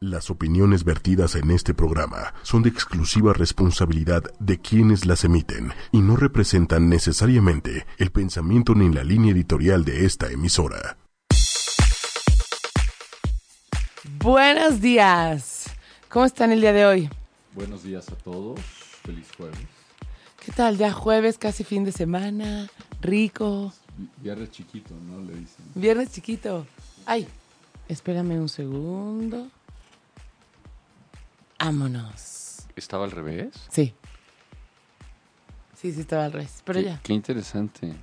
Las opiniones vertidas en este programa son de exclusiva responsabilidad de quienes las emiten y no representan necesariamente el pensamiento ni la línea editorial de esta emisora. Buenos días. ¿Cómo están el día de hoy? Buenos días a todos. Feliz jueves. ¿Qué tal? Ya jueves, casi fin de semana. Rico. Viernes chiquito, ¿no? Le dicen. Viernes chiquito. Ay, espérame un segundo. Vámonos. ¿Estaba al revés? Sí. Sí, sí estaba al revés. Pero qué, ya. Qué interesante.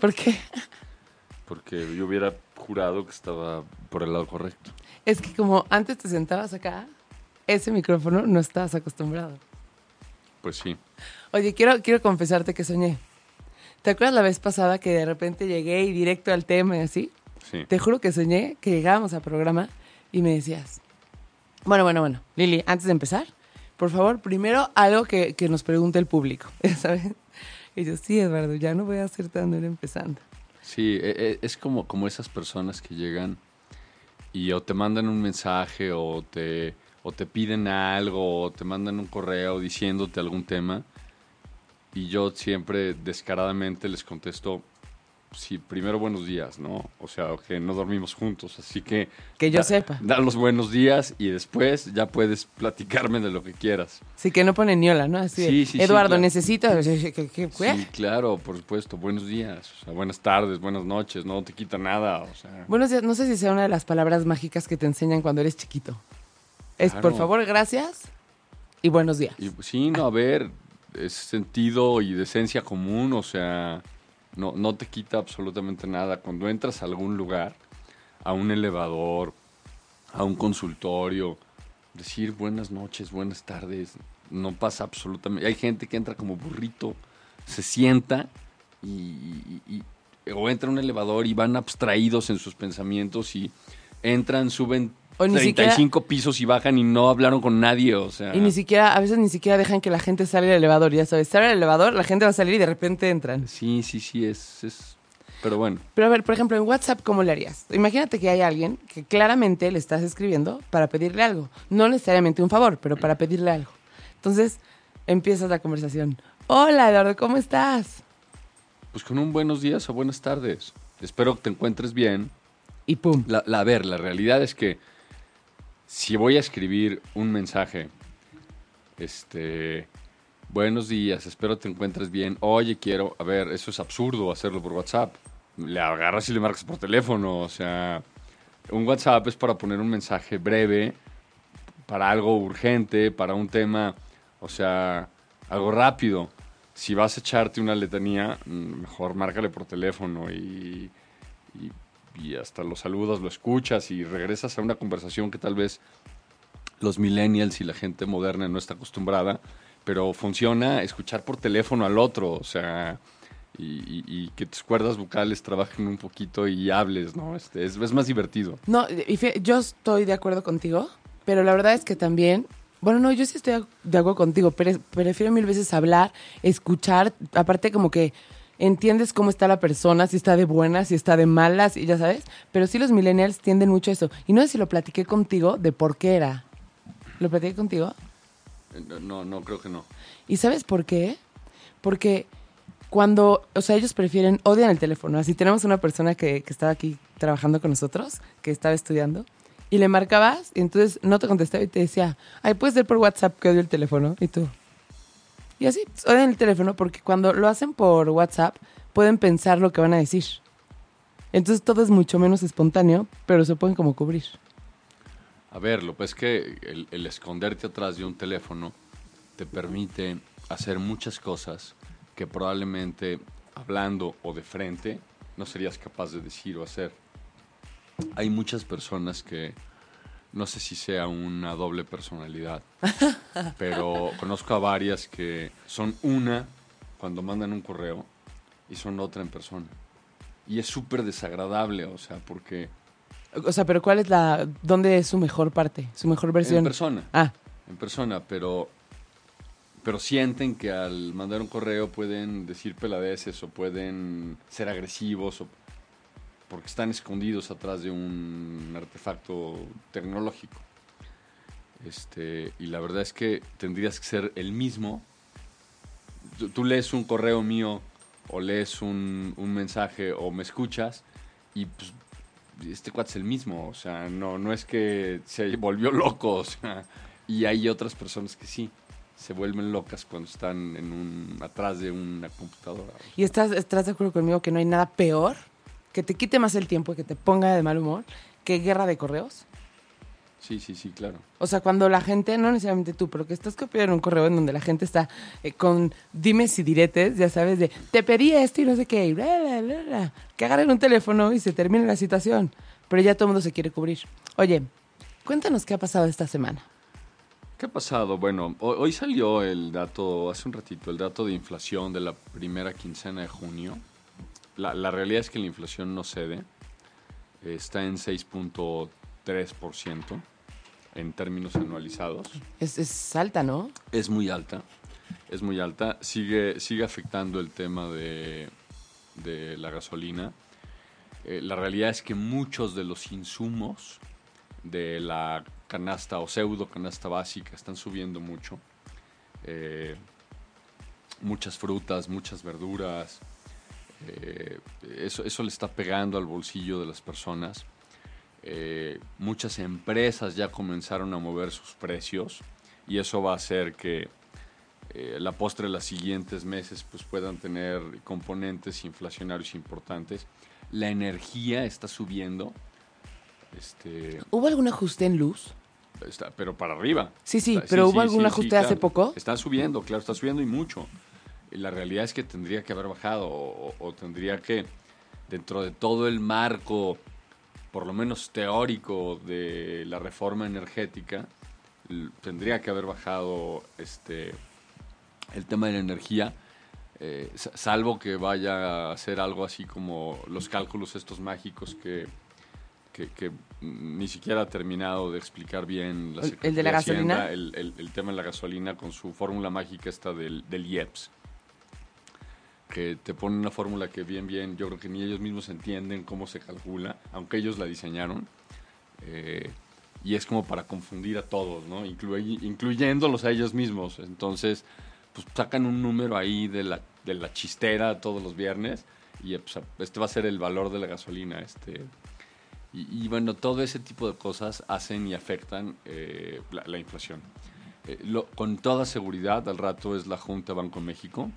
¿Por qué? Porque yo hubiera jurado que estaba por el lado correcto. Es que como antes te sentabas acá, ese micrófono no estabas acostumbrado. Pues sí. Oye, quiero, quiero confesarte que soñé. ¿Te acuerdas la vez pasada que de repente llegué y directo al tema y así? Sí. Te juro que soñé que llegábamos al programa y me decías, bueno, bueno, bueno, Lili, antes de empezar, por favor, primero algo que, que nos pregunte el público, ¿sabes? Y yo, sí, Eduardo, ya no voy a hacer tan duro empezando. Sí, e- e- es como, como esas personas que llegan y o te mandan un mensaje o te, o te piden algo o te mandan un correo diciéndote algún tema y yo siempre descaradamente les contesto, sí, primero buenos días, ¿no? O sea, que no dormimos juntos, así que... Que yo da- sepa. Da los buenos días y después ya puedes platicarme de lo que quieras. Sí, que no pone niola, ¿no? Así Sí, sí, sí, Eduardo, claro. necesito... ¿Qué, qué, qué fue? Sí, claro, por supuesto. Buenos días, o sea, buenas tardes, buenas noches, no te quita nada, o sea... Buenos días, no sé si sea una de las palabras mágicas que te enseñan cuando eres chiquito. Es, Claro. por favor, gracias y buenos días. Y, sí, no, a ver, es sentido y decencia común, o sea, no, no te quita absolutamente nada. Cuando entras a algún lugar, a un elevador, a un consultorio, decir buenas noches, buenas tardes, no pasa absolutamente. Hay gente que entra como burrito, se sienta y, o entra a un elevador y van abstraídos en sus pensamientos y entran, suben O ni 35 pisos y bajan y no hablaron con nadie, o sea. Y ni siquiera, a veces ni siquiera dejan que la gente salga del elevador, ya sabes. Sale el elevador, la gente va a salir y de repente entran. Sí, sí, sí, es, es... Pero bueno, Pero a ver, por ejemplo, en WhatsApp, ¿cómo le harías? Imagínate que hay alguien que claramente le estás escribiendo para pedirle algo. No necesariamente un favor, pero para pedirle algo. Entonces, empiezas la conversación. Hola, Eduardo, ¿cómo estás? pues con un buenos días o buenas tardes. Espero que te encuentres bien. Y pum. La, la- a ver, la realidad es que si voy a escribir un mensaje, este, buenos días, espero te encuentres bien. Oye, quiero, a ver, eso es absurdo hacerlo por WhatsApp. Le agarras y le marcas por teléfono, o sea, un WhatsApp es para poner un mensaje breve, para algo urgente, para un tema, o sea, algo rápido. Si vas a echarte una letanía, mm, mejor márcale por teléfono y, y- y hasta lo saludas, lo escuchas y regresas a una conversación que tal vez los millennials y la gente moderna no está acostumbrada, pero funciona escuchar por teléfono al otro, o sea, y, que tus cuerdas vocales trabajen un poquito y hables, ¿no? Este, es, es más divertido. No, y yo estoy de acuerdo contigo, pero la verdad es que también, bueno, no, yo sí estoy de acuerdo contigo, prefiero mil veces hablar, escuchar, aparte como que entiendes cómo está la persona, si está de buenas, si está de malas, y ya sabes, pero sí los millennials tienden mucho a eso. Y no sé si lo platiqué contigo de por qué era. ¿Lo platiqué contigo? Eh, No, no, creo que no. ¿Y sabes por qué? Porque cuando, o sea, ellos prefieren, odian el teléfono. Así tenemos una persona que, que estaba aquí trabajando con nosotros, que estaba estudiando, y le marcabas, y entonces no te contestaba y te decía, ay, puede ser por WhatsApp que odio el teléfono, y tú. Y así, odian el teléfono porque cuando lo hacen por WhatsApp, pueden pensar lo que van a decir. Entonces todo es mucho menos espontáneo, pero se pueden como cubrir. A ver, lo que es que el, el esconderte atrás de un teléfono te permite hacer muchas cosas que probablemente hablando o de frente no serías capaz de decir o hacer. Hay muchas personas que no sé si sea una doble personalidad, pero conozco a varias que son una cuando mandan un correo y son otra en persona. Y es súper desagradable, o sea, porque O sea, pero ¿cuál es la, dónde es su mejor parte, su mejor versión? en persona. Ah, en persona, pero, pero sienten que al mandar un correo pueden decir peladeces o pueden ser agresivos o porque están escondidos atrás de un artefacto tecnológico. Este, y la verdad es que tendrías que ser el mismo. Tú, lees un correo mío o lees un, un mensaje o me escuchas y pues este cuate es el mismo. O sea, no, no es que se volvió loco. O sea, y hay otras personas que sí se vuelven locas cuando están en un, atrás de una computadora. ¿Y estás, estás de acuerdo conmigo que no hay nada peor que te quite más el tiempo y que te ponga de mal humor que guerra de correos? Sí, sí, sí, claro. O sea, cuando la gente, no necesariamente tú, pero que estás copiando un correo en donde la gente está eh, con dimes y diretes, ya sabes, de te pedí esto y no sé qué, y bla, bla, bla, bla. que agarren un teléfono y se termine la situación. Pero ya todo el mundo se quiere cubrir. Oye, cuéntanos qué ha pasado esta semana. ¿Qué ha pasado? Bueno, ho- hoy salió el dato, hace un ratito, el dato de inflación de la primera quincena de junio. La, la realidad es que la inflación no cede. Está en 6.3% en términos anualizados. Es, es alta, ¿no? Es muy alta. Es muy alta. Sigue, sigue afectando el tema de, de la gasolina. Eh, la realidad es que muchos de los insumos de la canasta o pseudo canasta básica están subiendo mucho. Eh, muchas frutas, muchas verduras. Eh, eso, eso le está pegando al bolsillo de las personas. Eh, muchas empresas ya comenzaron a mover sus precios y eso va a hacer que eh, la postre de los siguientes meses pues puedan tener componentes inflacionarios importantes. La energía está subiendo, este, ¿Hubo algún ajuste en luz? está- pero para arriba. Sí, sí, Está- pero ¿hubo algún ajuste hace poco? Está subiendo, claro, está subiendo y mucho. La realidad es que tendría que haber bajado o, o tendría que, dentro de todo el marco, por lo menos teórico, de la reforma energética, tendría que haber bajado este, el tema de la energía. eh, sa- salvo que vaya a hacer algo así como los cálculos estos mágicos que, que, que ni siquiera ha terminado de explicar bien la ¿El- de la gasolina? El, el- el tema de la gasolina con su fórmula mágica esta del, del IEPS. Que te pone una fórmula que bien, bien, yo creo que ni ellos mismos entienden cómo se calcula, aunque ellos la diseñaron. Eh, y es como para confundir a todos, ¿no? Incluy- incluyéndolos a ellos mismos. Entonces, pues sacan un número ahí de la, de la chistera todos los viernes y eh, pues, este va a ser el valor de la gasolina. Este, y, y, bueno, todo ese tipo de cosas hacen y afectan eh, la, la inflación. Eh, lo- con toda seguridad, al rato es la Junta Banco México.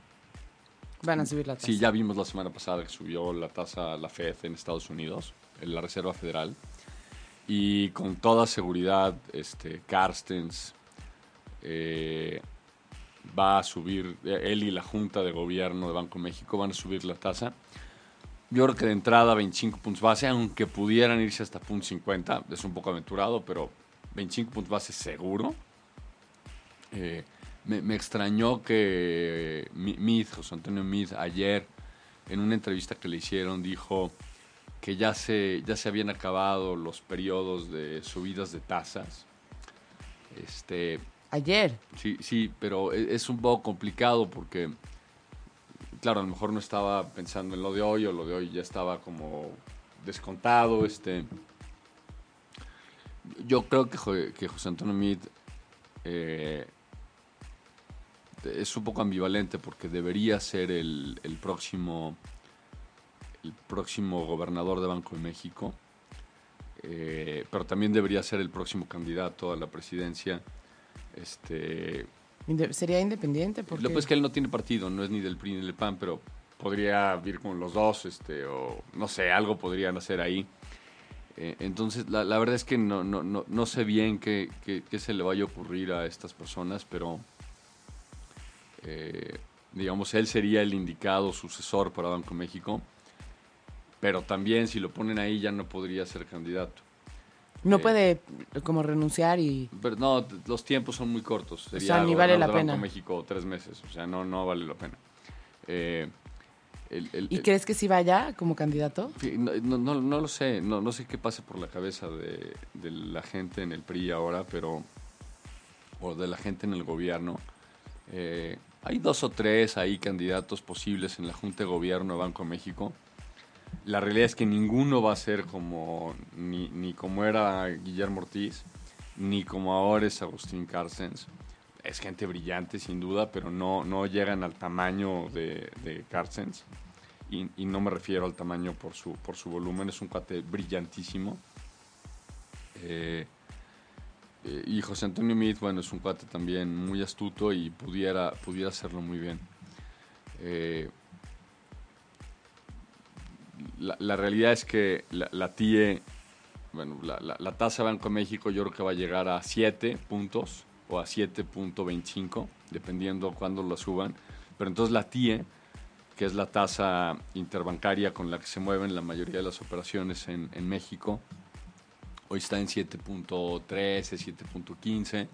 Van a subir la tasa. Sí, ya vimos la semana pasada que subió la tasa la Fed en Estados Unidos, en la Reserva Federal. Y con toda seguridad, este, Carstens eh, va a subir, eh, él y la Junta de Gobierno de Banco de México van a subir la tasa. Yo creo que de entrada 25 puntos base, aunque pudieran irse hasta punto 50, es un poco aventurado, pero 25 puntos base seguro. Eh, me, me extrañó que Mi- Meade, José Antonio Meade, ayer en una entrevista que le hicieron dijo que ya se, ya se habían acabado los periodos de subidas de tasas. Este, Ayer. Sí, sí, pero e- es un poco complicado porque, claro, a lo mejor no estaba pensando en lo de hoy o lo de hoy ya estaba como descontado. Este, yo creo que, Jo- que José Antonio Meade eh, es un poco ambivalente porque debería ser el, el próximo el próximo gobernador de Banco de México, eh, pero también debería ser el próximo candidato a la presidencia. Este, Sería independiente porque... lo que pasa es que él no tiene partido, no es ni del PRI ni del PAN, pero podría ir con los dos, este, o no sé, algo podrían hacer ahí. Eh, entonces, la, la verdad es que no, no, no, no sé bien qué, qué- qué se le vaya a ocurrir a estas personas, pero eh, digamos, él sería el indicado sucesor para Banco México, pero también si lo ponen ahí ya no podría ser candidato. No eh, puede como renunciar y... Pero no, los tiempos son muy cortos. Sería sea, ni vale la Banco pena. de México tres meses, o sea, no, no vale la pena. Eh, el- el- ¿Y el- crees que sí vaya como candidato? No, no, no- no lo sé, no, no sé qué pase por la cabeza de, de la gente en el PRI ahora, pero. o de la gente en el gobierno. Eh, hay dos o tres ahí candidatos posibles en la Junta de Gobierno de Banco de México. La realidad es que ninguno va a ser como ni, ni como era Guillermo Ortiz, ni como ahora es Agustín Carstens. Es gente brillante, sin duda, pero no, no llegan al tamaño de, de. Y, y no me refiero al tamaño por su, por su volumen, es un cuate brillantísimo. Eh, eh, y José Antonio Meade, bueno, es un cuate también muy astuto y pudiera, pudiera hacerlo muy bien. Eh, la, la realidad es que la, la TIE, bueno, la, la, tasa Banco de México yo creo que va a llegar a 7 puntos o a 7.25, dependiendo cuándo la suban. Pero entonces la TIE, que es la tasa interbancaria con la que se mueven la mayoría de las operaciones en, en México, hoy está en 7.13, 7.15,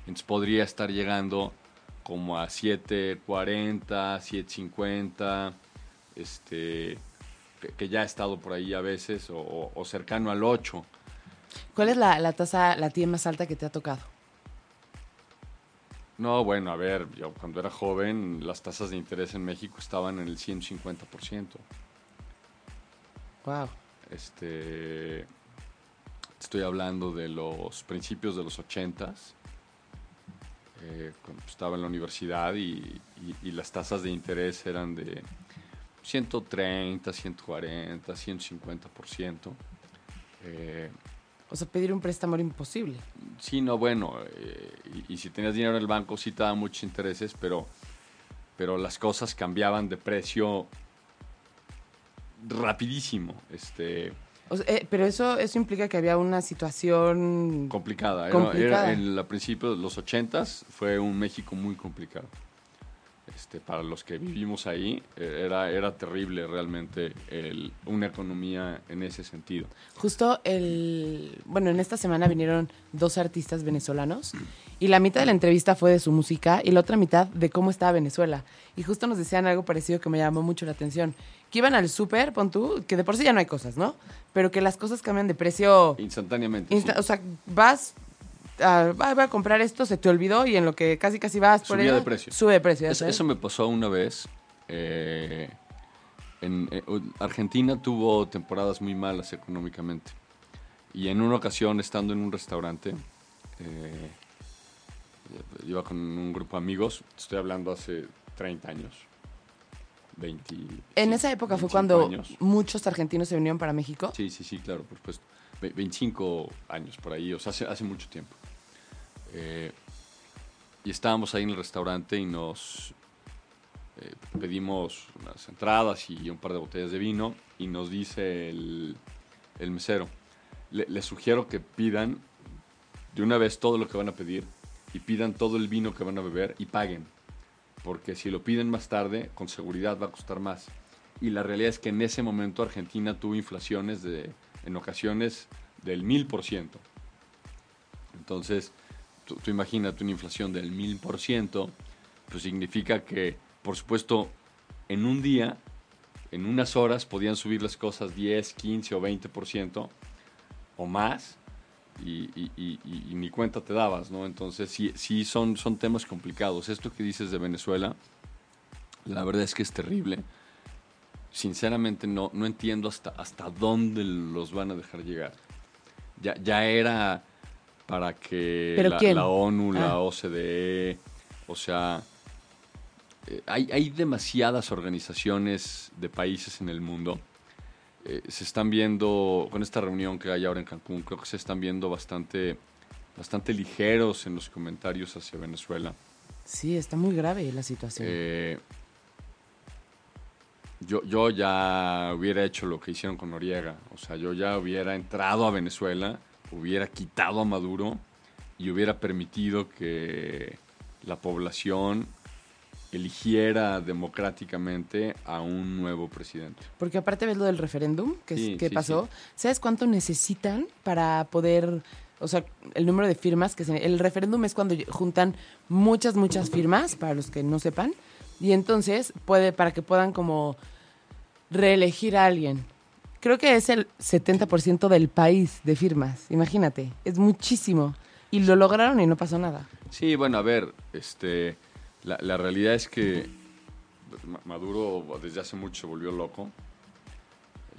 entonces podría estar llegando como a 7.40, 7.50, este, que, ya ha estado por ahí a veces, o, o cercano al 8. ¿Cuál es la, la tasa, la TIE más alta que te ha tocado? No, bueno, a ver, yo cuando era joven las tasas de interés en México estaban en el 150%. Wow. Este, estoy hablando de los principios de los 80s. Eh, cuando estaba en la universidad y, y- y las tasas de interés eran de 130, 140, 150%. Eh, O sea, pedir un préstamo era imposible. Sí, no, bueno, eh, y, y si tenías dinero en el banco sí te daban muchos intereses, pero, pero las cosas cambiaban de precio rapidísimo, este, O sea, eh, pero eso, eso implica que había una situación... complicada. Era- Complicada. Era, en el principio de los ochentas fue un México muy complicado. Este, para los que vivimos ahí, eh, era, era terrible realmente el- una economía en ese sentido. Justo el... Bueno, en esta semana vinieron dos artistas venezolanos y la mitad de la entrevista fue de su música y la otra mitad de cómo estaba Venezuela. Y justo nos decían algo parecido que me llamó mucho la atención. Que iban al súper, pon tú, que de por sí ya no hay cosas, ¿no? Pero que las cosas cambian de precio... Instantáneamente. insta- sí. O sea, vas... A, voy a comprar esto, se te olvidó y en lo que casi casi vas por Subía ella, de precio. Sube de precio. eso me pasó una vez. eh, en, eh, Argentina tuvo temporadas muy malas económicamente. Y en una ocasión, estando en un restaurante, eh, iba con un grupo de amigos, estoy hablando hace 30 años. 20, En esa época fue 25 cuando años. muchos argentinos se vinieron para México. Sí, sí, sí, claro, por supuesto. Ve- 25 años por ahí, o sea, hace, hace mucho tiempo. Eh, y estábamos ahí en el restaurante y nos eh, pedimos unas entradas y un par de botellas de vino y nos dice el, el mesero, le, les sugiero que pidan de una vez todo lo que van a pedir y pidan todo el vino que van a beber y paguen. Porque si lo piden más tarde, con seguridad va a costar más. Y la realidad es que en ese momento Argentina tuvo inflaciones de, en ocasiones del mil por ciento. Entonces, tú, tú imagínate una inflación del mil por ciento, pues significa que, por supuesto, en un día, en unas horas, podían subir las cosas 10, 15 o 20 por ciento o más. Y, y- y- y- ni cuenta te dabas, ¿no? Entonces, sí, sí son, son temas complicados. Esto que dices de Venezuela, la verdad es que es terrible sinceramente no, no entiendo hasta, hasta dónde los van a dejar llegar. Ya, ya era para que la ONU, la Ah. OCDE, o sea, eh, hay, hay demasiadas organizaciones de países en el mundo. Eh, se están viendo, con esta reunión que hay ahora en Cancún, creo que se están viendo bastante, bastante ligeros en los comentarios hacia Venezuela. Sí, está muy grave la situación. Eh, yo, yo ya hubiera hecho lo que hicieron con Noriega. O sea, yo ya hubiera entrado a Venezuela, hubiera quitado a Maduro y hubiera permitido que la población eligiera democráticamente a un nuevo presidente. Porque aparte ves lo del referéndum que, Sí, que sí, pasó. ¿Sabes cuánto necesitan para poder, o sea, el número de firmas que se... El referéndum es cuando juntan muchas, muchas firmas, para los que no sepan, y entonces puede, para que puedan como reelegir a alguien. Creo que es el 70% del país de firmas, imagínate, es muchísimo. Y lo lograron y no pasó nada. Sí, bueno, a ver, este, la, la realidad es que Ma- Maduro desde hace mucho se volvió loco.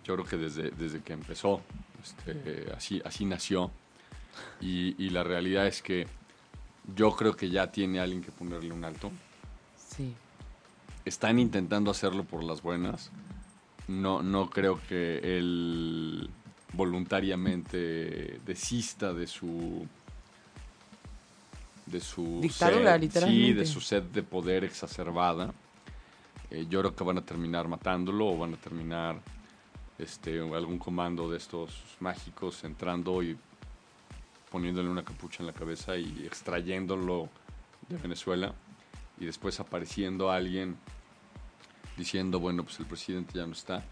Yo creo que desde, desde que empezó, este, así, así nació. Y, y la realidad es que yo creo que ya tiene alguien que ponerle un alto. Sí. Están intentando hacerlo por las buenas. No, no creo que él voluntariamente desista de su de su Dictadura, sed, sí, de su sed de poder exacerbada. Eh, yo creo que van a terminar matándolo o van a terminar este, algún comando de estos mágicos entrando y poniéndole una capucha en la cabeza y extrayéndolo de Venezuela y después apareciendo alguien diciendo, bueno, pues el presidente ya no está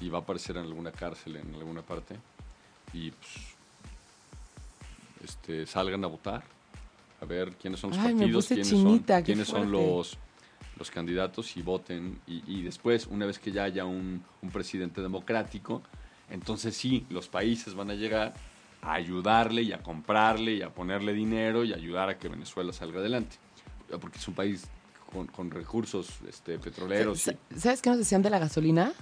y va a aparecer en alguna cárcel en alguna parte y pues este, salgan a votar a ver quiénes son los Ay, partidos, quiénes chinita, son, quiénes son los, los candidatos y voten. Y, y después, una vez que ya haya un, un presidente democrático, entonces sí, los países van a llegar a ayudarle y a comprarle y a ponerle dinero y ayudar a que Venezuela salga adelante. Porque es un país con, con recursos este, petroleros. ¿Sabes qué nos decían de la gasolina?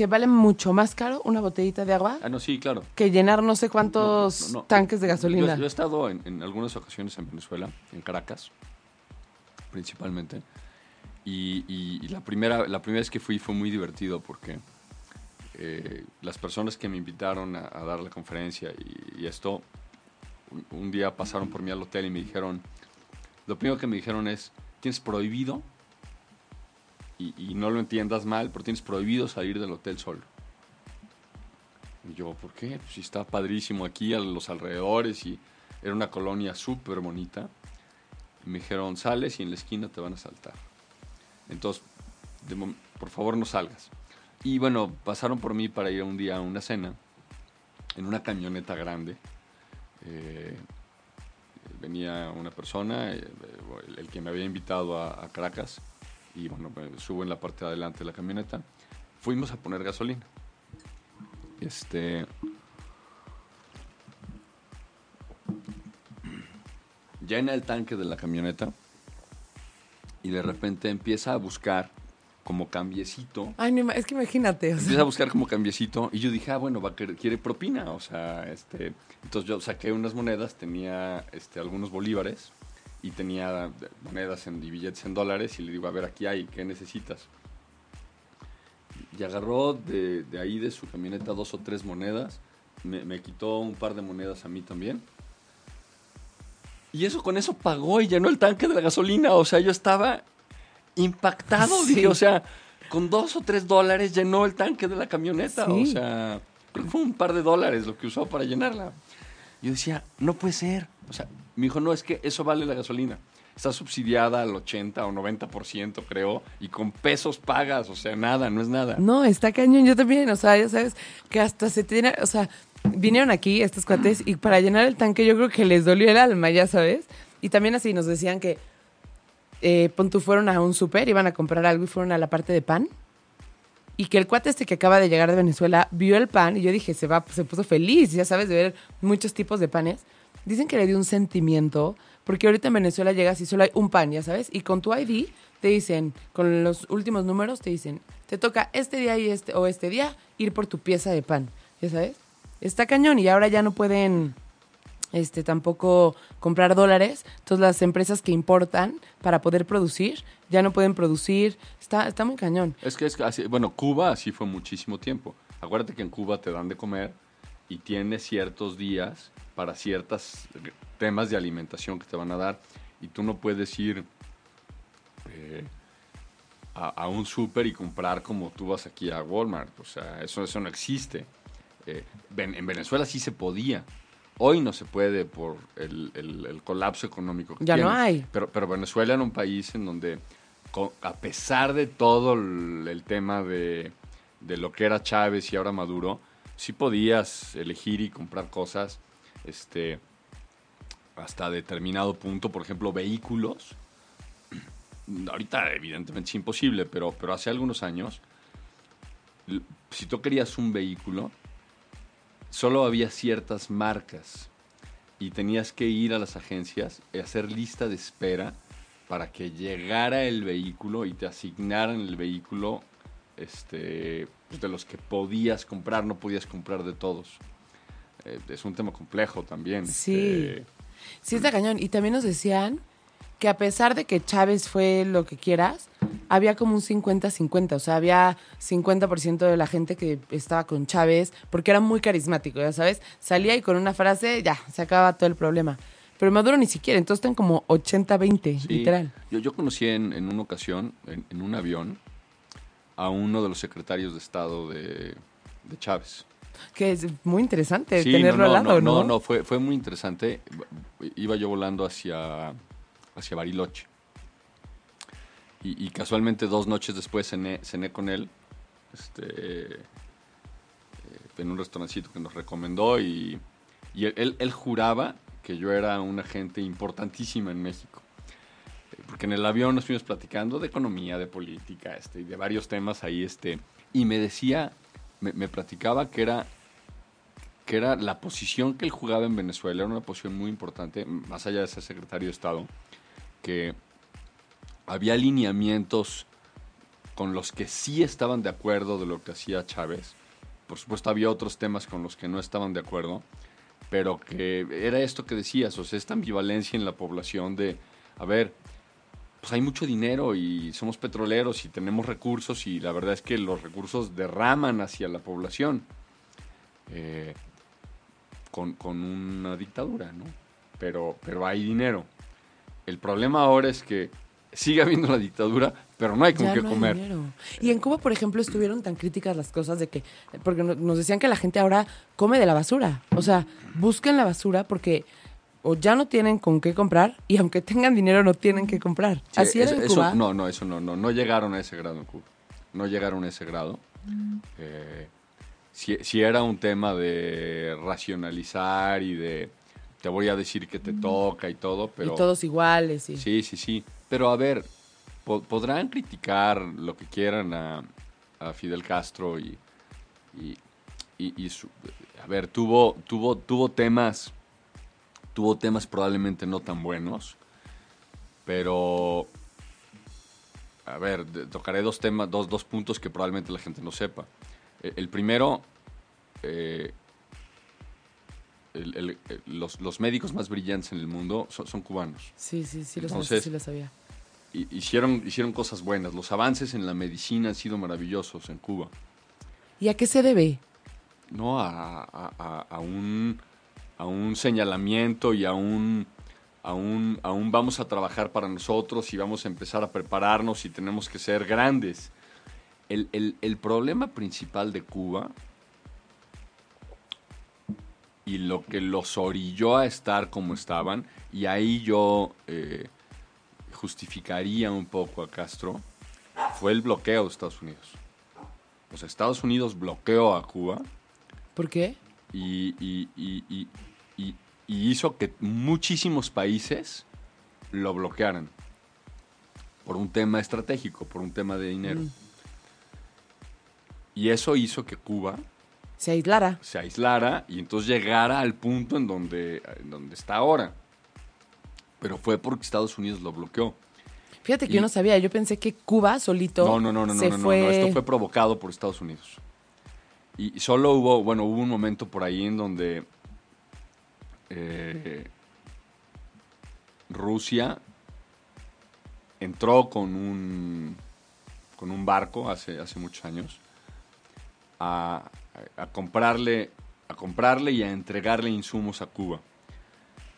Que vale mucho más caro una botellita de agua Ah, no, sí, claro. que llenar no sé cuántos No, no, no. tanques de Yo, gasolina. yo he estado en, en algunas ocasiones en Venezuela, en Caracas, principalmente. Y, y- y la, primera, la primera vez que fui fue muy divertido porque eh, las personas que me invitaron a, a dar la conferencia y, y esto, un, un día pasaron por mí al hotel y me dijeron, lo primero que me dijeron es, tienes prohibido, y, y no lo entiendas mal, pero tienes prohibido salir del hotel solo. Y yo, ¿por qué? Pues sí está padrísimo aquí a los alrededores y era una colonia súper bonita. Y me dijeron, sales y en la esquina te van a saltar. Entonces, de por favor no salgas. Y bueno, pasaron por mí para ir un día a una cena en una camioneta grande. Eh, venía una persona, eh, el, el que me había invitado a, a Caracas, y bueno, me subo en la parte de adelante de la camioneta. Fuimos a poner gasolina. Este. Llena el tanque de la camioneta y de repente empieza a buscar como cambiecito. Ay, no, es que imagínate. o sea, Empieza a buscar como cambiecito y yo dije, ah, bueno, va a querer, quiere propina, o sea, este, entonces yo saqué unas monedas, tenía, este, algunos bolívares y tenía monedas en, y billetes en dólares y le digo, a ver, aquí hay, ¿qué necesitas? Y agarró de, de ahí de su camioneta dos o tres monedas, me, me quitó un par de monedas a mí también. Y eso con eso pagó y llenó el tanque de la gasolina, o sea, yo estaba impactado, Sí. dije, o sea, con dos o tres dólares llenó el tanque de la camioneta, Sí. o sea, creo que fue un par de dólares lo que usó para llenarla. Yo decía, no puede ser, o sea, me dijo, no, es que eso vale la gasolina. Está subsidiada al 80 o 90%, creo, y con pesos pagas, o sea, nada, no es nada. No, está cañón. Yo también, o sea, ya sabes que hasta se tiene, o sea, vinieron aquí estos cuates y para llenar el tanque yo creo que les dolió el alma, ya sabes. Y también así nos decían que, eh, fueron a un súper, iban a comprar algo y fueron a la parte de pan. Y que el cuate este que acaba de llegar de Venezuela vio el pan y yo dije, se va, se puso feliz, ya sabes, de ver muchos tipos de panes. Dicen que le dio un sentimiento, porque ahorita en Venezuela llegas y solo hay un pan, ya sabes, y con tu ID te dicen, con los últimos números te dicen, te toca este día y este, o este día ir por tu pieza de pan, ya sabes. Está cañón y ahora ya no pueden este tampoco comprar dólares. Entonces las empresas que importan para poder producir ya no pueden producir. Está, está muy cañón. Es que es así, bueno, Cuba así fue muchísimo tiempo. Acuérdate que en Cuba te dan de comer y tienes ciertos días para ciertos temas de alimentación que te van a dar y tú no puedes ir eh, a, a un súper y comprar como tú vas aquí a Walmart. O sea, eso, eso no existe. Eh, en Venezuela sí se podía. Hoy no se puede por el, el- el colapso económico que Ya no hay. Pero, pero Venezuela era un país en donde, a pesar de todo el, el tema de, de lo que era Chávez y ahora Maduro, sí podías elegir y comprar cosas este, hasta determinado punto. Por ejemplo, vehículos. Ahorita evidentemente es imposible, pero, pero hace algunos años, si tú querías un vehículo, solo había ciertas marcas y tenías que ir a las agencias y hacer lista de espera para que llegara el vehículo y te asignaran el vehículo este, pues, de los que podías comprar, no podías comprar de todos. Eh, es un tema complejo también. Sí. Este, Sí, está cañón. Y también nos decían que a pesar de que Chávez fue lo que quieras, había como un 50-50. O sea, había 50% de la gente que estaba con Chávez porque era muy carismático, ya sabes. Salía y con una frase, ya, se acaba todo el problema. Pero Maduro ni siquiera, entonces están como 80-20, Sí. literal. Yo, yo conocí en, en una ocasión, en, en un avión, a uno de los secretarios de Estado de, de Chávez. Que es muy interesante Sí, tenerlo no, no, al lado, ¿no? no, no, fue, fue muy interesante. Iba yo volando hacia, hacia Bariloche. Y, y casualmente dos noches después cené, cené con él este, eh, en un restaurancito que nos recomendó y, y él, él- él juraba que yo era una gente importantísima en México. Eh, Porque en el avión nos fuimos platicando de economía, de política, este, y de varios temas ahí, este, y me decía, me, me platicaba que era que era la posición que él jugaba en Venezuela, era una posición muy importante, más allá de ser secretario de Estado, que había alineamientos con los que sí estaban de acuerdo de lo que hacía Chávez. Por supuesto, había otros temas con los que no estaban de acuerdo, pero que era esto que decías, o sea, esta ambivalencia en la población de, a ver, pues hay mucho dinero y somos petroleros y tenemos recursos y la verdad es que los recursos derraman hacia la población. Eh, con, con una dictadura, ¿no? Pero, pero hay dinero. El problema ahora es que sigue habiendo la dictadura, pero no hay con Ya qué no hay comer. dinero. Y en Cuba, por ejemplo, estuvieron tan críticas las cosas de que, porque no- nos decían que la gente ahora come de la basura. O sea, busquen la basura porque o ya no tienen con qué comprar y aunque tengan dinero no tienen que comprar. Sí, Así era eso- en eso- Cuba. no, no, eso no, no, no llegaron a ese grado en Cuba. No llegaron a ese grado. Eh, si, si era un tema de racionalizar y de te voy a decir que te toca y todo, pero y todos iguales. Y... Sí, sí, sí. Pero a ver, po- podrán criticar lo que quieran a, a Fidel Castro y, y, y- y su- a ver, tuvo, tuvo, tuvo temas, tuvo temas probablemente no tan buenos, pero a ver, tocaré dos temas, dos, dos puntos que probablemente la gente no sepa. Eh, El primero, eh, el- el- el- los, los médicos más brillantes en el mundo son, son cubanos. Sí, sí, sí, lo, sabía, Entonces- sí lo sabía. Y- hicieron, hicieron cosas buenas. Los avances en la medicina han sido maravillosos en Cuba. ¿Y a qué se debe? ¿no? A, a- a- a un, a un señalamiento y a un, a, un, a un vamos a trabajar para nosotros y vamos a empezar a prepararnos y tenemos que ser grandes. El, el- el problema principal de Cuba y lo que los orilló a estar como estaban, y ahí yo eh, justificaría un poco a Castro, fue el bloqueo de Estados Unidos. O sea, Estados Unidos bloqueó a Cuba ¿Por qué? y, y- y- y- y- hizo que muchísimos países lo bloquearan por un tema estratégico, por un tema de dinero. Mm. Y eso hizo que Cuba Se aislara. se aislara y entonces llegara al punto en donde, en donde está ahora. Pero fue porque Estados Unidos lo bloqueó. Fíjate que Y- yo no sabía, yo pensé que Cuba solito No, no, no, no, no, se no, no, fue... no, esto fue provocado por Estados Unidos. Y solo hubo, bueno, hubo un momento por ahí en donde eh, Rusia entró con un, con un barco hace, hace muchos años a, comprarle, a comprarle y a entregarle insumos a Cuba.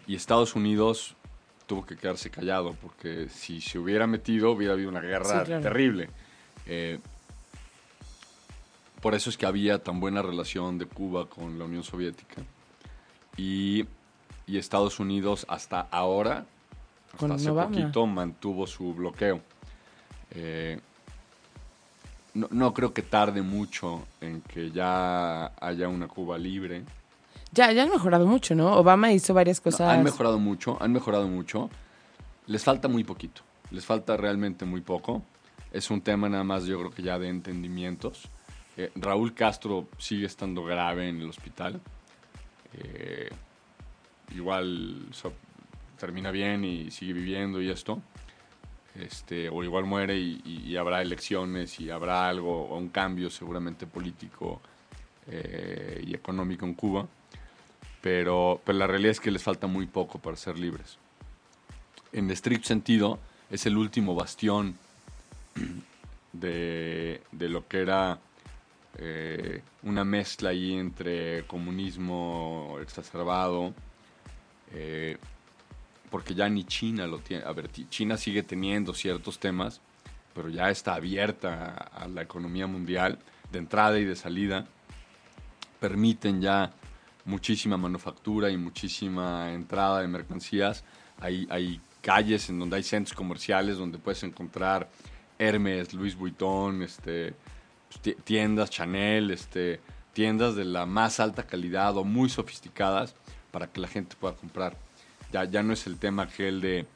Y Estados Unidos tuvo que quedarse callado porque si se hubiera metido hubiera habido una guerra Sí, claro. terrible. Eh, por eso es que había tan buena relación de Cuba con la Unión Soviética. Y, y Estados Unidos hasta ahora, hasta Con hace Obama. poquito, mantuvo su bloqueo. Eh, no, no creo que tarde mucho en que ya haya una Cuba libre. Ya, ya han mejorado mucho, ¿no? Obama hizo varias No, cosas. han mejorado mucho, han mejorado mucho. Les falta muy poquito, les falta realmente muy poco. Es un tema nada más, yo creo que ya de entendimientos. Eh, Raúl Castro sigue estando grave en el hospital. Eh, igual termina bien y sigue viviendo y esto. Este, o igual muere y habrá elecciones y habrá algo, o un cambio seguramente político eh, y económico en Cuba. pero, pero la realidad es que les falta muy poco para ser libres. En estricto sentido, es el último bastión de, de lo que era eh, una mezcla ahí entre comunismo exacerbado, eh, porque ya ni China lo tiene. A ver, China sigue teniendo ciertos temas, pero ya está abierta a, la economía mundial de entrada y de salida. Permiten ya muchísima manufactura y muchísima entrada de mercancías. Hay, hay calles en donde hay centros comerciales donde puedes encontrar Hermes, Louis Vuitton, este, ti- tiendas Chanel, este, tiendas de la más alta calidad o muy sofisticadas para que la gente pueda comprar. Ya, ya no es el tema aquel de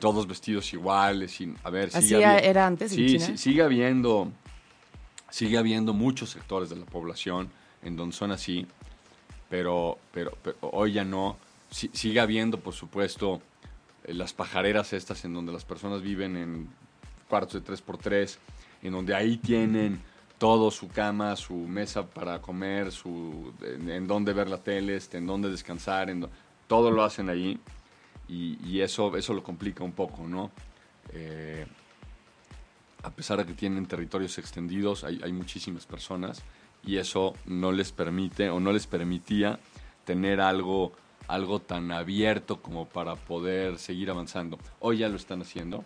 todos vestidos iguales. Y, a ver, Así sigue era antes en Sí, China. sí, sigue habiendo, sigue habiendo muchos sectores de la población en donde son así, pero, pero, pero hoy ya no. Sí- sigue habiendo, por supuesto, eh, las pajareras estas en donde las personas viven en cuartos de 3x3, en donde ahí tienen todo, su cama, su mesa para comer, su, en, dónde ver la tele, este, en dónde descansar, en todo lo hacen allí y, y eso, eso lo complica un poco, ¿no? Eh, a pesar de que tienen territorios extendidos, hay, hay muchísimas personas y eso no les permite o no les permitía tener algo, algo tan abierto como para poder seguir avanzando. Hoy ya lo están haciendo.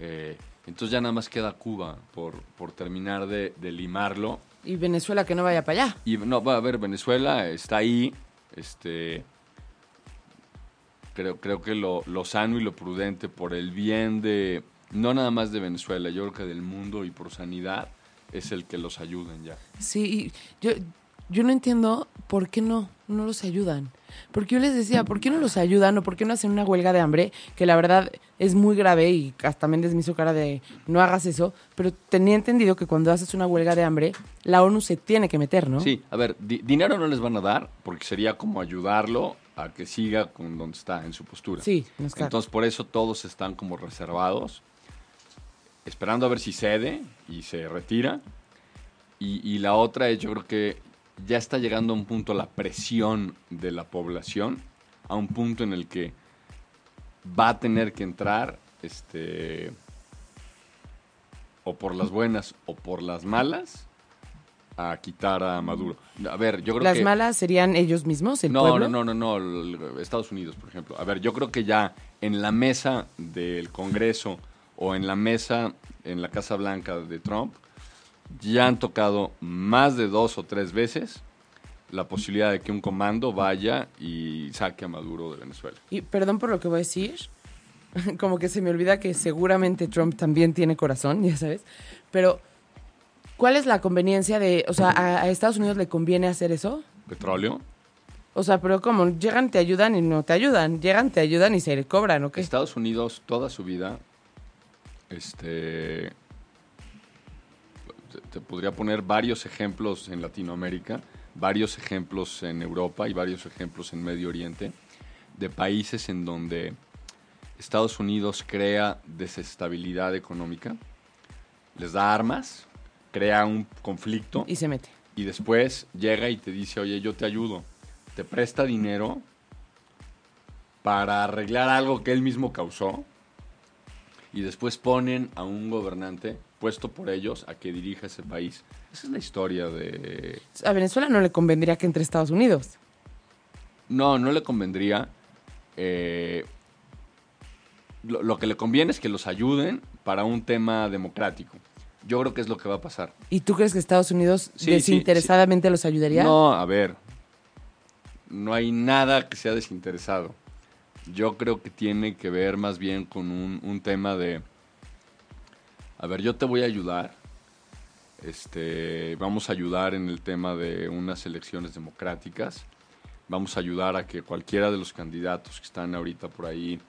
Eh, entonces ya nada más queda Cuba por, por terminar de, de limarlo. Y Venezuela que no vaya para allá. Y no, va a ver, Venezuela está ahí. Este, creo, creo que lo, lo sano y lo prudente por el bien de, no nada más de Venezuela, yo creo que del mundo y por sanidad, es el que los ayuden ya. Sí, y yo, yo no entiendo por qué no, no los ayudan. Porque yo les decía, ¿por qué no los ayudan o por qué no hacen una huelga de hambre? Que la verdad es muy grave y hasta Méndez me hizo cara de no hagas eso. Pero tenía entendido que cuando haces una huelga de hambre, la ONU se tiene que meter, ¿no? Sí, a ver, di- dinero no les van a dar porque sería como ayudarlo a que siga con donde está en su postura. Sí, nos. Entonces por eso todos están como reservados, esperando a ver si cede y se retira. Y, y la otra es, yo creo que ya está llegando a un punto la presión de la población, a un punto en el que va a tener que entrar, este, o por las buenas o por las malas, a quitar a Maduro. A ver, yo creo Las que... malas serían ellos mismos, el No, pueblo. no, no, no, no, Estados Unidos, por ejemplo. A ver, yo creo que ya en la mesa del Congreso o en la mesa en la Casa Blanca de Trump, ya han tocado más de dos o tres veces la posibilidad de que un comando vaya y saque a Maduro de Venezuela. Y perdón por lo que voy a decir, como que se me olvida que seguramente Trump también tiene corazón, ya sabes, pero ¿cuál es la conveniencia de, o sea, a, a Estados Unidos le conviene hacer eso? ¿Petróleo? O sea, pero como llegan, te ayudan y no te ayudan, llegan, te ayudan y se le cobran, ¿o qué? Estados Unidos toda su vida, este, te, te podría poner varios ejemplos en Latinoamérica, varios ejemplos en Europa y varios ejemplos en Medio Oriente, de países en donde Estados Unidos crea desestabilidad económica, les da armas, crea un conflicto Y se mete. y después llega y te dice, oye, yo te ayudo, te presta dinero para arreglar algo que él mismo causó y después ponen a un gobernante puesto por ellos a que dirija ese país. Esa es la historia de... A Venezuela no le convendría que entre Estados Unidos. No, no le convendría. eh, lo, lo que le conviene es que los ayuden para un tema democrático. Yo creo que es lo que va a pasar. ¿Y tú crees que Estados Unidos Sí, sí, desinteresadamente los ayudaría? No, a ver. No hay nada que sea desinteresado. Yo creo que tiene que ver más bien con un, un tema de. A ver, yo te voy a ayudar. Este, vamos a ayudar en el tema de unas elecciones democráticas. Vamos a ayudar a que cualquiera de los candidatos que están ahorita por ahí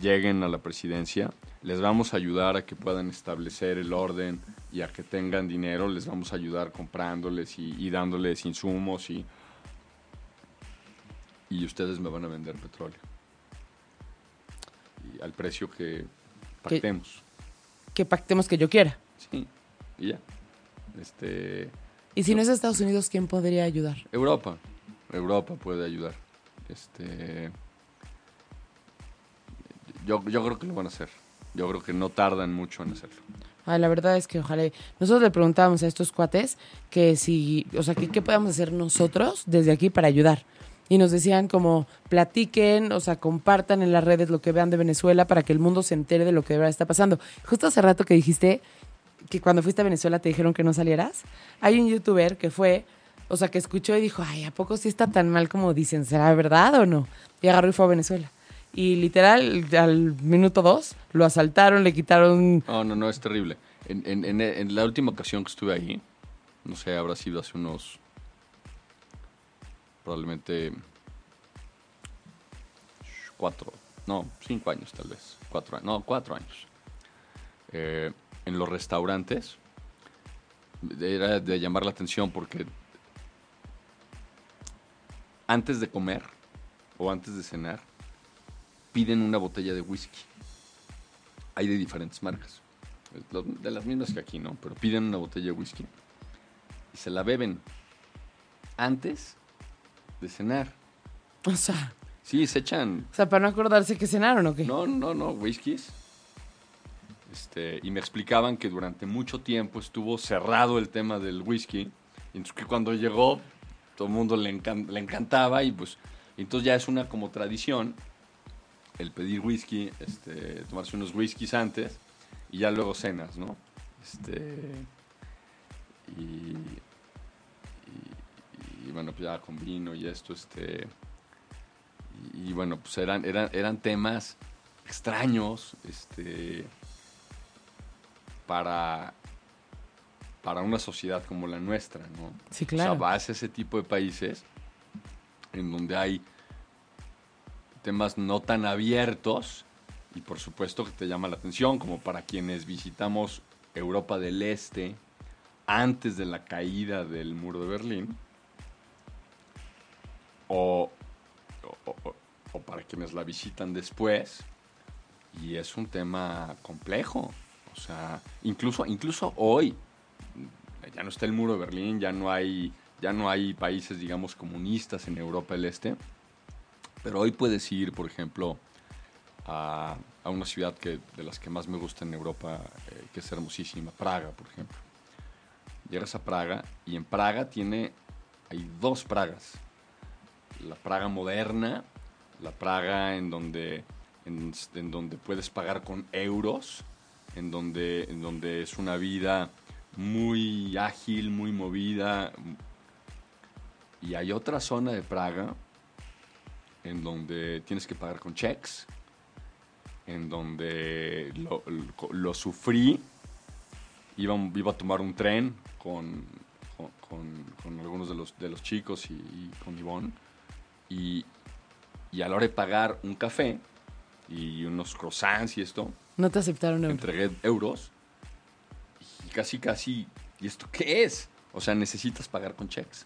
lleguen a la presidencia. Les vamos a ayudar a que puedan establecer el orden y a que tengan dinero. Les vamos a ayudar comprándoles y, y dándoles insumos y, y ustedes me van a vender petróleo. Y al precio que pactemos. Que pactemos que yo quiera. Sí, y ya. Este, Y si no es Estados Unidos, ¿quién podría ayudar? Europa. Europa puede ayudar. Este, yo, yo creo que lo van a hacer. Yo creo que no tardan mucho en hacerlo. Ay, la verdad es que ojalá. Nosotros le preguntábamos a estos cuates que si, o sea, que qué podemos hacer nosotros desde aquí para ayudar. Y nos decían como platiquen, o sea, compartan en las redes lo que vean de Venezuela para que el mundo se entere de lo que de verdad está pasando. Justo hace rato que dijiste que cuando fuiste a Venezuela te dijeron que no salieras. Hay un youtuber que fue, o sea, que escuchó y dijo, ay, ¿a poco sí está tan mal como dicen? ¿Será verdad o no? Y agarró y fue a Venezuela. Y literal, al minuto dos, lo asaltaron, le quitaron No, no, no, es terrible. En, en- en- la última ocasión que estuve ahí, no sé, habrá sido hace unos. Probablemente. cuatro. No, cinco años tal vez. Cuatro años. No, cuatro años. Eh, en los restaurantes. Era de llamar la atención porque. Antes de comer o antes de cenar, piden una botella de whisky hay de diferentes marcas. De las mismas que aquí, ¿no? Pero piden una botella de whisky y se la beben antes de cenar. O sea, Sí, se echan. o sea, para no acordarse que cenaron o qué. No, no, no, whiskies. Este, y me explicaban que durante mucho tiempo estuvo cerrado el tema del whisky. Y entonces que cuando llegó, todo el mundo le, encan- le encantaba y pues. Entonces ya es una como tradición el pedir whisky, este, tomarse unos whiskies antes y ya luego cenas, ¿no? Este, y, y- bueno, pues ya con vino y esto, este, y, y bueno, pues eran, eran, eran temas extraños, este, para, para una sociedad como la nuestra, ¿no? Sí, O claro. sea, vas a ese tipo de países en donde hay temas no tan abiertos y por supuesto que te llama la atención, como para quienes visitamos Europa del Este antes de la caída del muro de Berlín, o, o- o- para quienes la visitan después, y es un tema complejo. O sea, incluso, incluso hoy, ya no está el muro de Berlín, ya no hay, ya no hay países, digamos, comunistas en Europa del Este. Pero hoy puedes ir, por ejemplo, a, a una ciudad que, de las que más me gusta en Europa, eh, que es hermosísima, Praga, por ejemplo. Llegas a Praga y en Praga tiene, hay dos Pragas. La Praga moderna, la Praga en donde, en, donde puedes pagar con euros, en donde, en donde es una vida muy ágil, muy movida. Y hay otra zona de Praga en donde tienes que pagar con checks, en donde lo, lo- lo sufrí. Iba, iba a tomar un tren con- con algunos de los, de los chicos y, y con Ivonne. Y, y a la hora de pagar un café y unos croissants y esto, No te aceptaron euros. entregué euros y casi, casi, ¿y esto qué es? O sea, necesitas pagar con checks.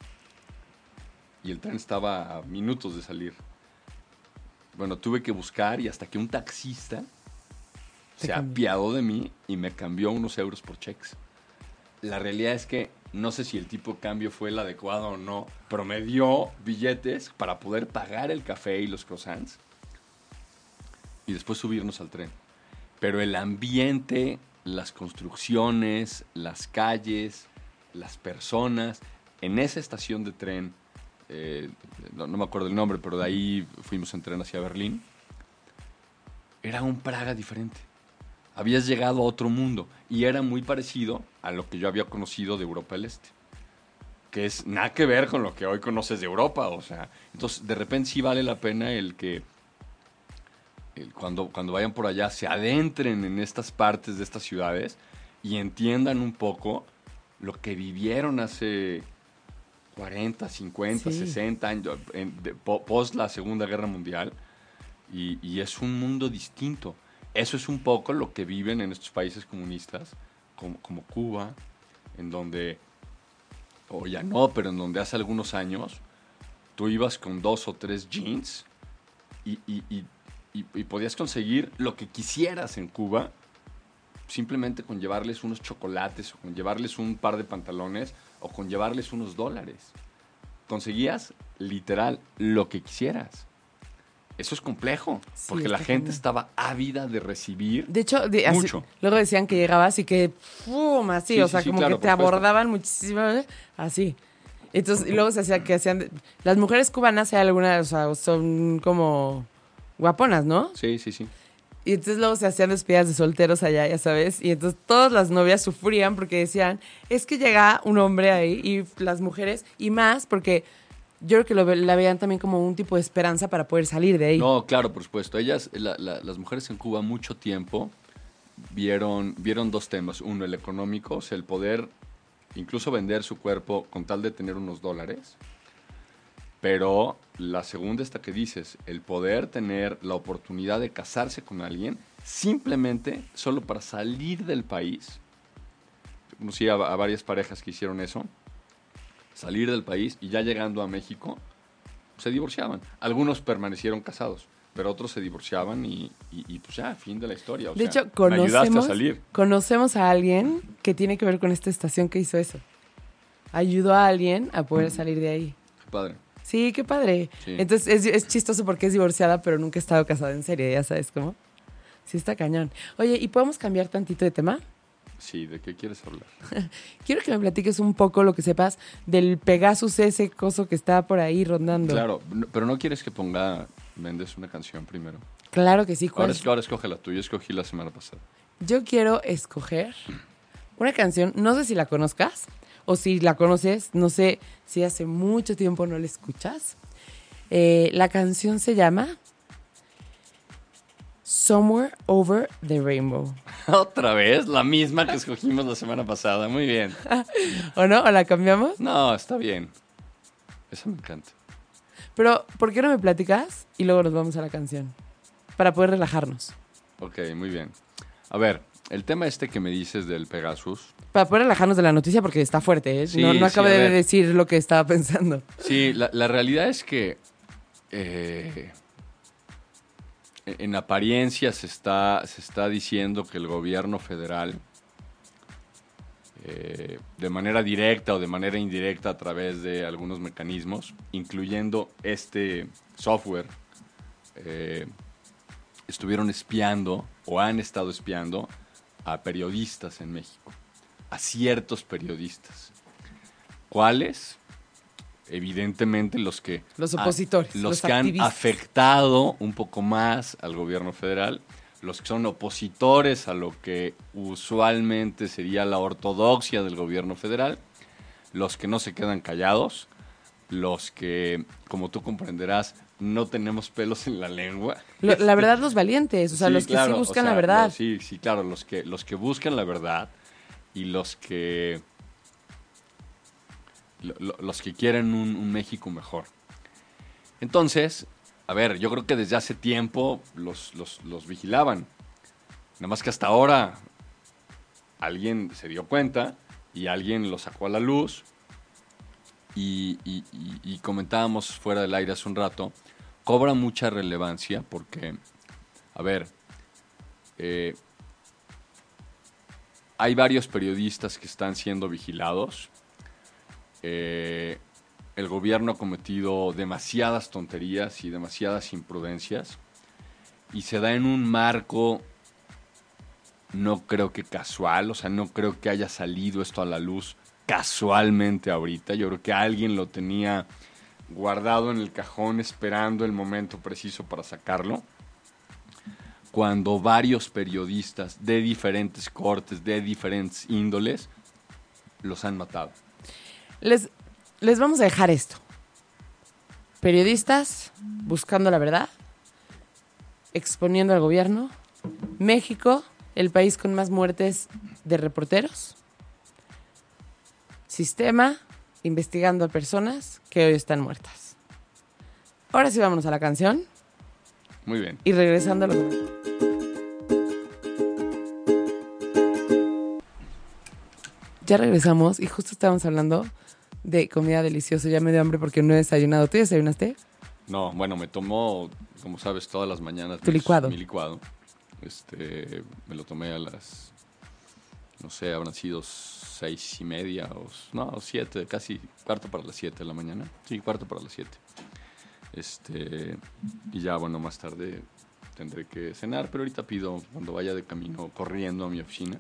Y el tren estaba a minutos de salir. Bueno, tuve que buscar y hasta que un taxista se cambió. apiadó de mí y me cambió unos euros por checks. La realidad es que no sé si el tipo de cambio fue el adecuado o no, pero billetes para poder pagar el café y los croissants y después subirnos al tren. Pero el ambiente, las construcciones, las calles, las personas, en esa estación de tren, eh, no, no me acuerdo el nombre, pero de ahí fuimos en tren hacia Berlín, era un Praga diferente. Habías llegado a otro mundo y era muy parecido a lo que yo había conocido de Europa del Este. Que es nada que ver con lo que hoy conoces de Europa, o sea. Entonces, de repente sí vale la pena el que el- cuando, cuando vayan por allá se adentren en estas partes de estas ciudades y entiendan un poco lo que vivieron hace 40, 50, Sí. 60 años, en- de- po- post la Segunda Guerra Mundial, y, y es un mundo distinto. Eso es un poco lo que viven en estos países comunistas, como, Cuba, en donde, o ya no, pero en donde hace algunos años tú ibas con dos o tres jeans y- y podías conseguir lo que quisieras en Cuba simplemente con llevarles unos chocolates o con llevarles un par de pantalones o con llevarles unos dólares. Conseguías literal lo que quisieras. Eso es complejo, Sí, porque la gente estaba ávida de recibir. De hecho, de- así- Mucho. luego decían que llegabas y que ¡pum! así, Sí, o sí, sea, como claro, que te abordaban muchísimo, ¿eh? así. Entonces, y luego se hacía que hacían las mujeres cubanas hay algunas, o sea, son como guaponas, ¿no? Sí, sí, sí. Y entonces luego se hacían despedidas de solteros allá, ya sabes. Y entonces todas las novias sufrían porque decían, es que llega un hombre ahí y las mujeres, y más porque yo creo que la veían también como un tipo de esperanza para poder salir de ahí. No, claro, por supuesto. Ellas, la- la- las mujeres en Cuba mucho tiempo vieron, vieron dos temas. Uno, el económico, o sea, el poder incluso vender su cuerpo con tal de tener unos dólares. Pero la segunda, esta que dices, el poder tener la oportunidad de casarse con alguien simplemente solo para salir del país. Conocí a, a varias parejas que hicieron eso. Salir del país y ya llegando a México, se divorciaban. Algunos permanecieron casados, pero otros se divorciaban y, y- y, pues ya, fin de la historia. O de sea, hecho, ayudaste a conocemos, salir. conocemos a alguien que tiene que ver con esta estación que hizo eso. Ayudó a alguien a poder salir de ahí. Qué padre. Sí, qué padre. Sí. Entonces es, es chistoso porque es divorciada, pero nunca ha estado casada en serio, ya sabes cómo. Sí, está cañón. Oye, ¿y podemos cambiar tantito de tema? Sí, ¿de qué quieres hablar? Quiero que me platiques un poco lo que sepas del Pegasus, ese coso que está por ahí rondando. Claro, no- pero no quieres que ponga Méndez una canción primero. Claro que sí. ¿cuál Ahora, es? es- ahora escoge la tuya, escogí la semana pasada. Yo quiero escoger una canción, no sé si la conozcas o si la conoces, no sé si hace mucho tiempo no la escuchas. Eh, la canción se llama Somewhere Over the Rainbow. Otra vez, la misma que escogimos la semana pasada. Muy bien. ¿O no? ¿O la cambiamos? No, está bien. Esa me encanta. Pero, ¿por qué no me platicas? Y luego nos vamos a la canción. Para poder relajarnos. Ok, muy bien. A ver, el tema este que me dices del Pegasus. Para poder relajarnos de la noticia porque está fuerte, ¿eh? Sí, no no sí, acabé a de ver. decir lo que estaba pensando. Sí, la, la realidad es que eh, en apariencia se está, se está diciendo que el gobierno federal, eh, de manera directa o de manera indirecta a través de algunos mecanismos, incluyendo este software, eh, estuvieron espiando o han estado espiando a periodistas en México, a ciertos periodistas. ¿Cuáles? Evidentemente los que... Los opositores, los, los que han afectado un poco más al gobierno federal, los que son opositores a lo que usualmente sería la ortodoxia del gobierno federal, los que no se quedan callados, los que, como tú comprenderás, no tenemos pelos en la lengua. Lo- la verdad, los valientes, o sea, Sí, los que claro, sí o buscan sea, la verdad. sí, sí, claro, los que, los que buscan la verdad y los que lo- lo- los que quieren un, México mejor. Entonces, a ver, yo creo que desde hace tiempo los, los- vigilaban. Nada más que hasta ahora alguien se dio cuenta y alguien lo sacó a la luz. Y comentábamos fuera del aire hace un rato, cobra mucha relevancia porque, a ver, eh, hay varios periodistas que están siendo vigilados. Eh, el gobierno ha cometido demasiadas tonterías y demasiadas imprudencias. Y se da en un marco, no creo que casual, o sea, no creo que haya salido esto a la luz casualmente ahorita. Yo creo que alguien lo tenía guardado en el cajón esperando el momento preciso para sacarlo cuando varios periodistas de diferentes cortes, de diferentes índoles, los han matado. Les, les vamos a dejar esto. Periodistas buscando la verdad, exponiendo al gobierno. México, el país con más muertes de reporteros. Sistema, investigando a personas que hoy están muertas. Ahora sí vámonos a la canción Muy bien. y regresando a los... Ya regresamos y justo estábamos hablando de comida deliciosa. Ya me dio hambre porque no he desayunado. ¿Tú desayunaste? No, bueno, me tomó, como sabes, todas las mañanas. Tu licuado. Mi licuado. Este, me lo tomé a las, no sé, habrán sido seis y media o, no, siete, casi cuarto para las siete de la mañana. Sí, cuarto para las siete. Este, y ya, bueno, más tarde tendré que cenar, pero ahorita pido, cuando vaya de camino corriendo a mi oficina,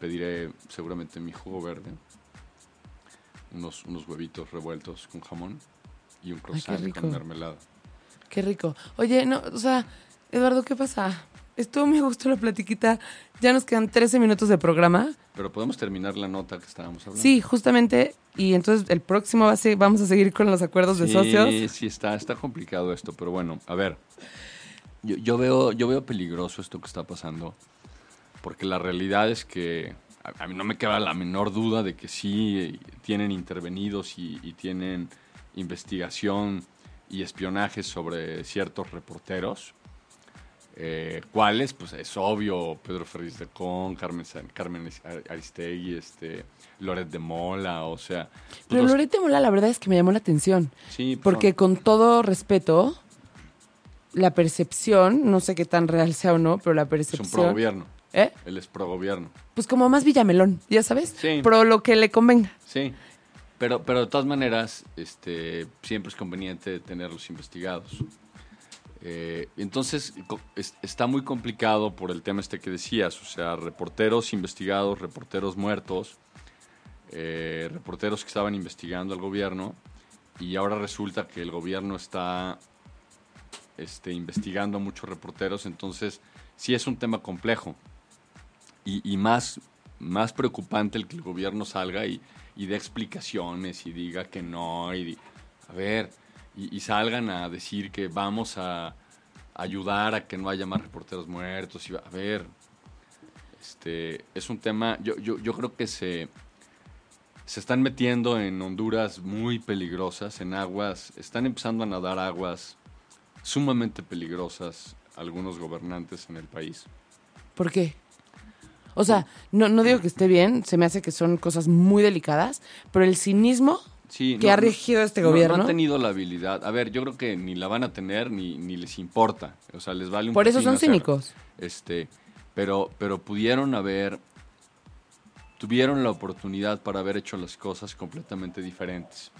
pediré seguramente mi jugo verde, unos, unos huevitos revueltos con jamón y un croissant con mermelada. Qué rico. Oye, no, o sea, Eduardo, ¿qué pasa? Estuvo muy a gusto la platiquita. Ya nos quedan 13 minutos de programa. Pero podemos terminar la nota que estábamos hablando. Sí, justamente. Y entonces el próximo va a ser- vamos a seguir con los acuerdos de Sí, socios. Sí, está, está complicado esto, pero bueno, a ver. Yo, yo veo, yo veo peligroso esto que está pasando, porque la realidad es que a, a mí no me queda la menor duda de que sí eh, tienen intervenidos y, y tienen investigación y espionaje sobre ciertos reporteros. Eh, ¿Cuáles? Pues es obvio, Pedro Ferriz de Con, Carmen, Carmen Aristegui, este, Loret de Mola, o sea... pues Pero los- Lorete Mola, la verdad es que me llamó la atención. sí, pues, Porque con todo respeto, la percepción, no sé qué tan real sea o no, pero la es un percepción. pro gobierno. ¿Eh? Él es pro gobierno. Pues como más Villamelón, ya sabes. Sí. Pro lo que le convenga. Sí. Pero, pero de todas maneras, este, siempre es conveniente tenerlos investigados. Eh, entonces, es- está muy complicado por el tema este que decías, o sea, reporteros investigados, reporteros muertos, eh, reporteros que estaban investigando al gobierno y ahora resulta que el gobierno está este, investigando a muchos reporteros, entonces sí es un tema complejo y, más, más preocupante el que el gobierno salga y, y dé explicaciones y diga que no, y a ver, y, y salgan a decir que vamos a ayudar a que no haya más reporteros muertos, y a ver, este, es un tema, yo, yo, yo creo que se, se están metiendo en Honduras muy peligrosas, en aguas, están empezando a nadar aguas sumamente peligrosas algunos gobernantes en el país. ¿Por qué? O sea, no, no digo que esté bien, se me hace que son cosas muy delicadas, pero el cinismo Sí, que ha regido este no- gobierno. No, han tenido la habilidad. A ver, yo creo que ni la van a tener ni, ni les importa. O sea, les vale un Por eso son hacer- cínicos. Este, pero, pero pudieron haber, tuvieron la oportunidad para haber hecho las cosas completamente diferentes.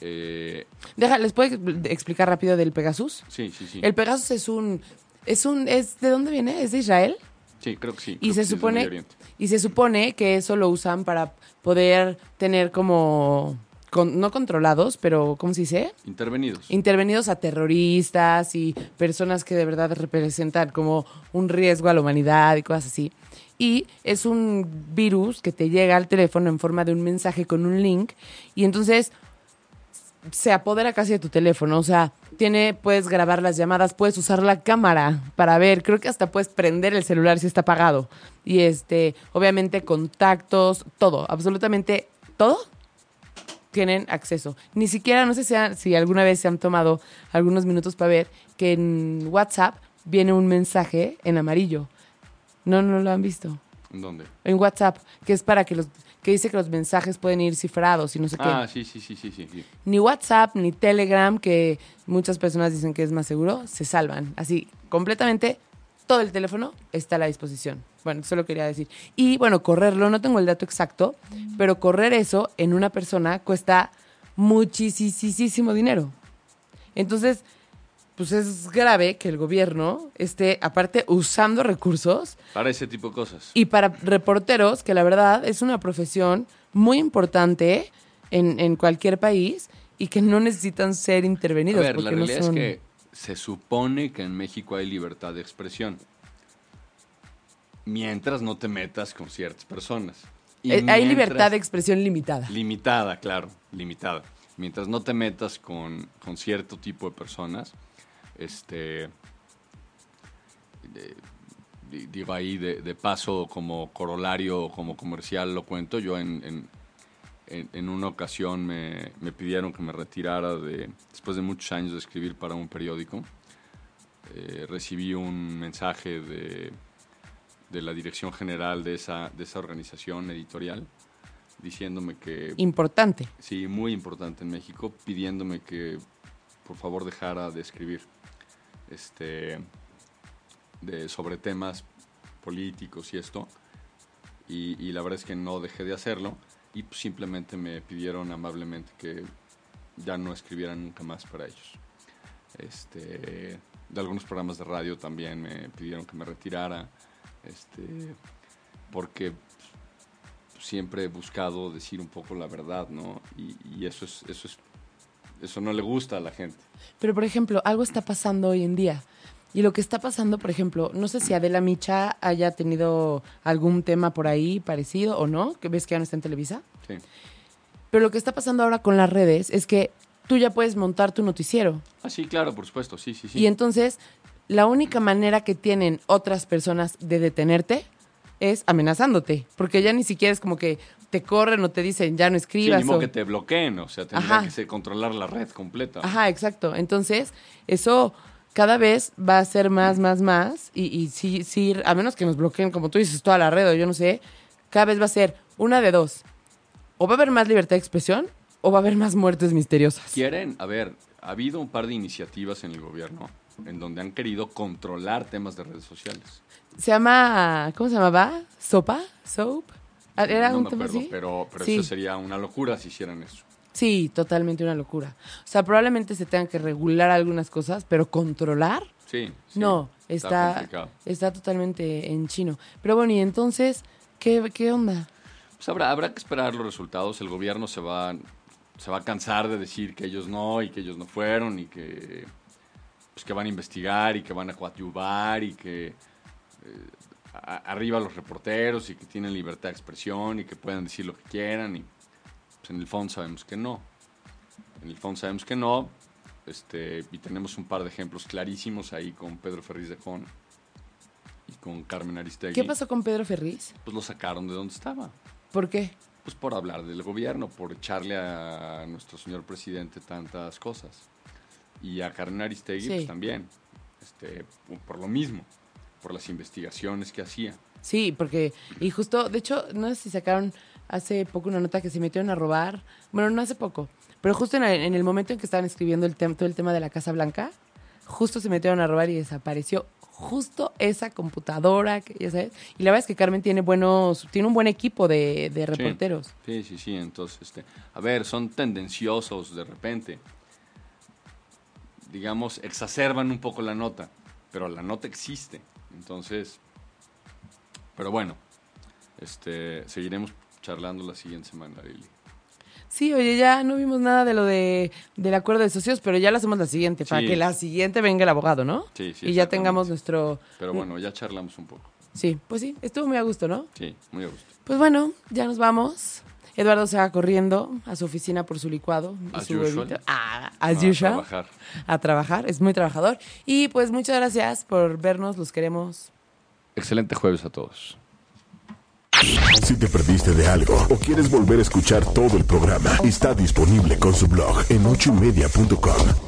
Eh, Deja, ¿les puedo explicar rápido del Pegasus? sí, sí, sí. El Pegasus es un, es un, es ¿de dónde viene? ¿Es de Israel? Sí, creo que sí. Y se supone y se supone que eso lo usan para poder tener como con- no controlados, pero ¿cómo se dice? Intervenidos. Intervenidos a terroristas y personas que de verdad representan como un riesgo a la humanidad y cosas así. Y es un virus que te llega al teléfono en forma de un mensaje con un link y entonces se apodera casi de tu teléfono, o sea, tiene, puedes grabar las llamadas, puedes usar la cámara para ver, creo que hasta puedes prender el celular si está apagado. Y este, obviamente contactos, todo, absolutamente todo tienen acceso. Ni siquiera, no sé si, ha- si alguna vez se han tomado algunos minutos para ver que en WhatsApp viene un mensaje en amarillo. No, no lo han visto. ¿En dónde? En WhatsApp, que es para que los, que dice que los mensajes pueden ir cifrados y no sé qué Ah, sí, sí, sí, sí, sí. ni WhatsApp ni Telegram, que muchas personas dicen que es más seguro, se salvan. Así, completamente todo el teléfono está a la disposición. Bueno, solo quería decir. Y bueno, correrlo, no tengo el dato exacto, pero correr eso en una persona cuesta muchísimo dinero. Entonces, pues es grave que el gobierno esté, aparte, usando recursos Para ese tipo de cosas. y para reporteros, que la verdad es una profesión muy importante en, en cualquier país y que no necesitan ser A intervenidos. ver, la no realidad son- es que se supone que en México hay libertad de expresión. Mientras no te metas con ciertas personas. Y Eh, Hay mientras- libertad de expresión limitada. Limitada, claro, limitada. Mientras no te metas con, con cierto tipo de personas, este. de- digo ahí de, de paso como corolario, como comercial lo cuento. Yo en, en, en- en una ocasión me, me pidieron que me retirara de, después de muchos años de escribir para un periódico. Eh, recibí un mensaje de, de la dirección general de esa, de esa organización editorial diciéndome que Importante. Sí, muy importante en México, pidiéndome que por favor dejara de escribir este, de, sobre temas políticos y esto. Y, y la verdad es que no dejé de hacerlo y pues, simplemente me pidieron amablemente que ya no escribiera nunca más para ellos. Este, de algunos programas de radio también me pidieron que me retirara. Este, porque siempre he buscado decir un poco la verdad, ¿no? Y, y eso es, eso es, eso no le gusta a la gente. Pero, por ejemplo, algo está pasando hoy en día. Y lo que está pasando, por ejemplo, no sé si Adela Micha haya tenido algún tema por ahí parecido o no, que ves que ya no está en Televisa. Sí. Pero lo que está pasando ahora con las redes es que tú ya puedes montar tu noticiero. Ah, sí, claro, por supuesto, sí, sí, sí. Y entonces, la única manera que tienen otras personas de detenerte es amenazándote. Porque ya ni siquiera es como que te corren o te dicen, ya no Sí, escribas. ni modo o- que te bloqueen, o sea, tendría Ajá. que ser controlar la red completa. Ajá, exacto. Entonces, eso cada vez va a ser más, más, más. Y, y sí, sí, a menos que nos bloqueen, como tú dices, toda la red o yo no sé, cada vez va a ser una de dos. O va a haber más libertad de expresión o va a haber más muertes misteriosas. Quieren, a ver, ha habido un par de iniciativas en el gobierno en donde han querido controlar temas de redes sociales. Se llama, ¿cómo se llamaba? ¿Sopa? ¿Soap? Ah, ¿Era no un me tema acuerdo, así? pero, pero Sí. eso sería una locura si hicieran eso. Sí, totalmente una locura. O sea, probablemente se tengan que regular algunas cosas, pero controlar, Sí. sí, no, está, está totalmente en chino. Pero bueno, y entonces, ¿qué, qué onda? Pues habrá, habrá que esperar los resultados. El gobierno se va, se va a cansar de decir que ellos no y que ellos no fueron y que, pues, que van a investigar y que van a coadyuvar y que eh, a- arriba los reporteros y que tienen libertad de expresión y que pueden decir lo que quieran. Y pues, en el fondo sabemos que no. En el fondo sabemos que no. Este, y tenemos un par de ejemplos clarísimos ahí con Pedro Ferriz de Con y con Carmen Aristegui. ¿Qué pasó con Pedro Ferriz? Pues lo sacaron de donde estaba. ¿Por qué? Pues por hablar del gobierno, por echarle a nuestro señor presidente tantas cosas. Y a Carmen Aristegui Sí. pues, también, este, por lo mismo, por las investigaciones que hacía. Sí, porque, y justo, de hecho, no sé si sacaron hace poco una nota que se metieron a robar, bueno, no hace poco, pero justo en el, en el momento en que estaban escribiendo el todo el tema de la Casa Blanca, justo se metieron a robar y desapareció justo esa computadora, que ya sabes, y la verdad es que Carmen tiene buenos, tiene un buen equipo de, de reporteros. Sí, sí, sí. Entonces, este, a ver, son tendenciosos de repente. Digamos, exacerban un poco la nota, pero la nota existe. Entonces, pero bueno, este, seguiremos charlando la siguiente semana, Lili. Sí, oye, ya no vimos nada de lo de, del acuerdo de socios, pero ya lo hacemos la siguiente, para Sí. que la siguiente venga el abogado, ¿no? Sí, sí, Y ya tengamos nuestro... Pero bueno, ya charlamos un poco. Sí, pues sí, estuvo muy a gusto, ¿no? Sí, muy a gusto. Pues bueno, ya nos vamos. Eduardo se va corriendo a su oficina por su licuado y As su usual. huevito. Ah, as A usual. trabajar. A trabajar, es muy trabajador. Y pues muchas gracias por vernos, los queremos. Excelente jueves a todos. Si te perdiste de algo o quieres volver a escuchar todo el programa, está disponible con su blog en ochoymedia.com.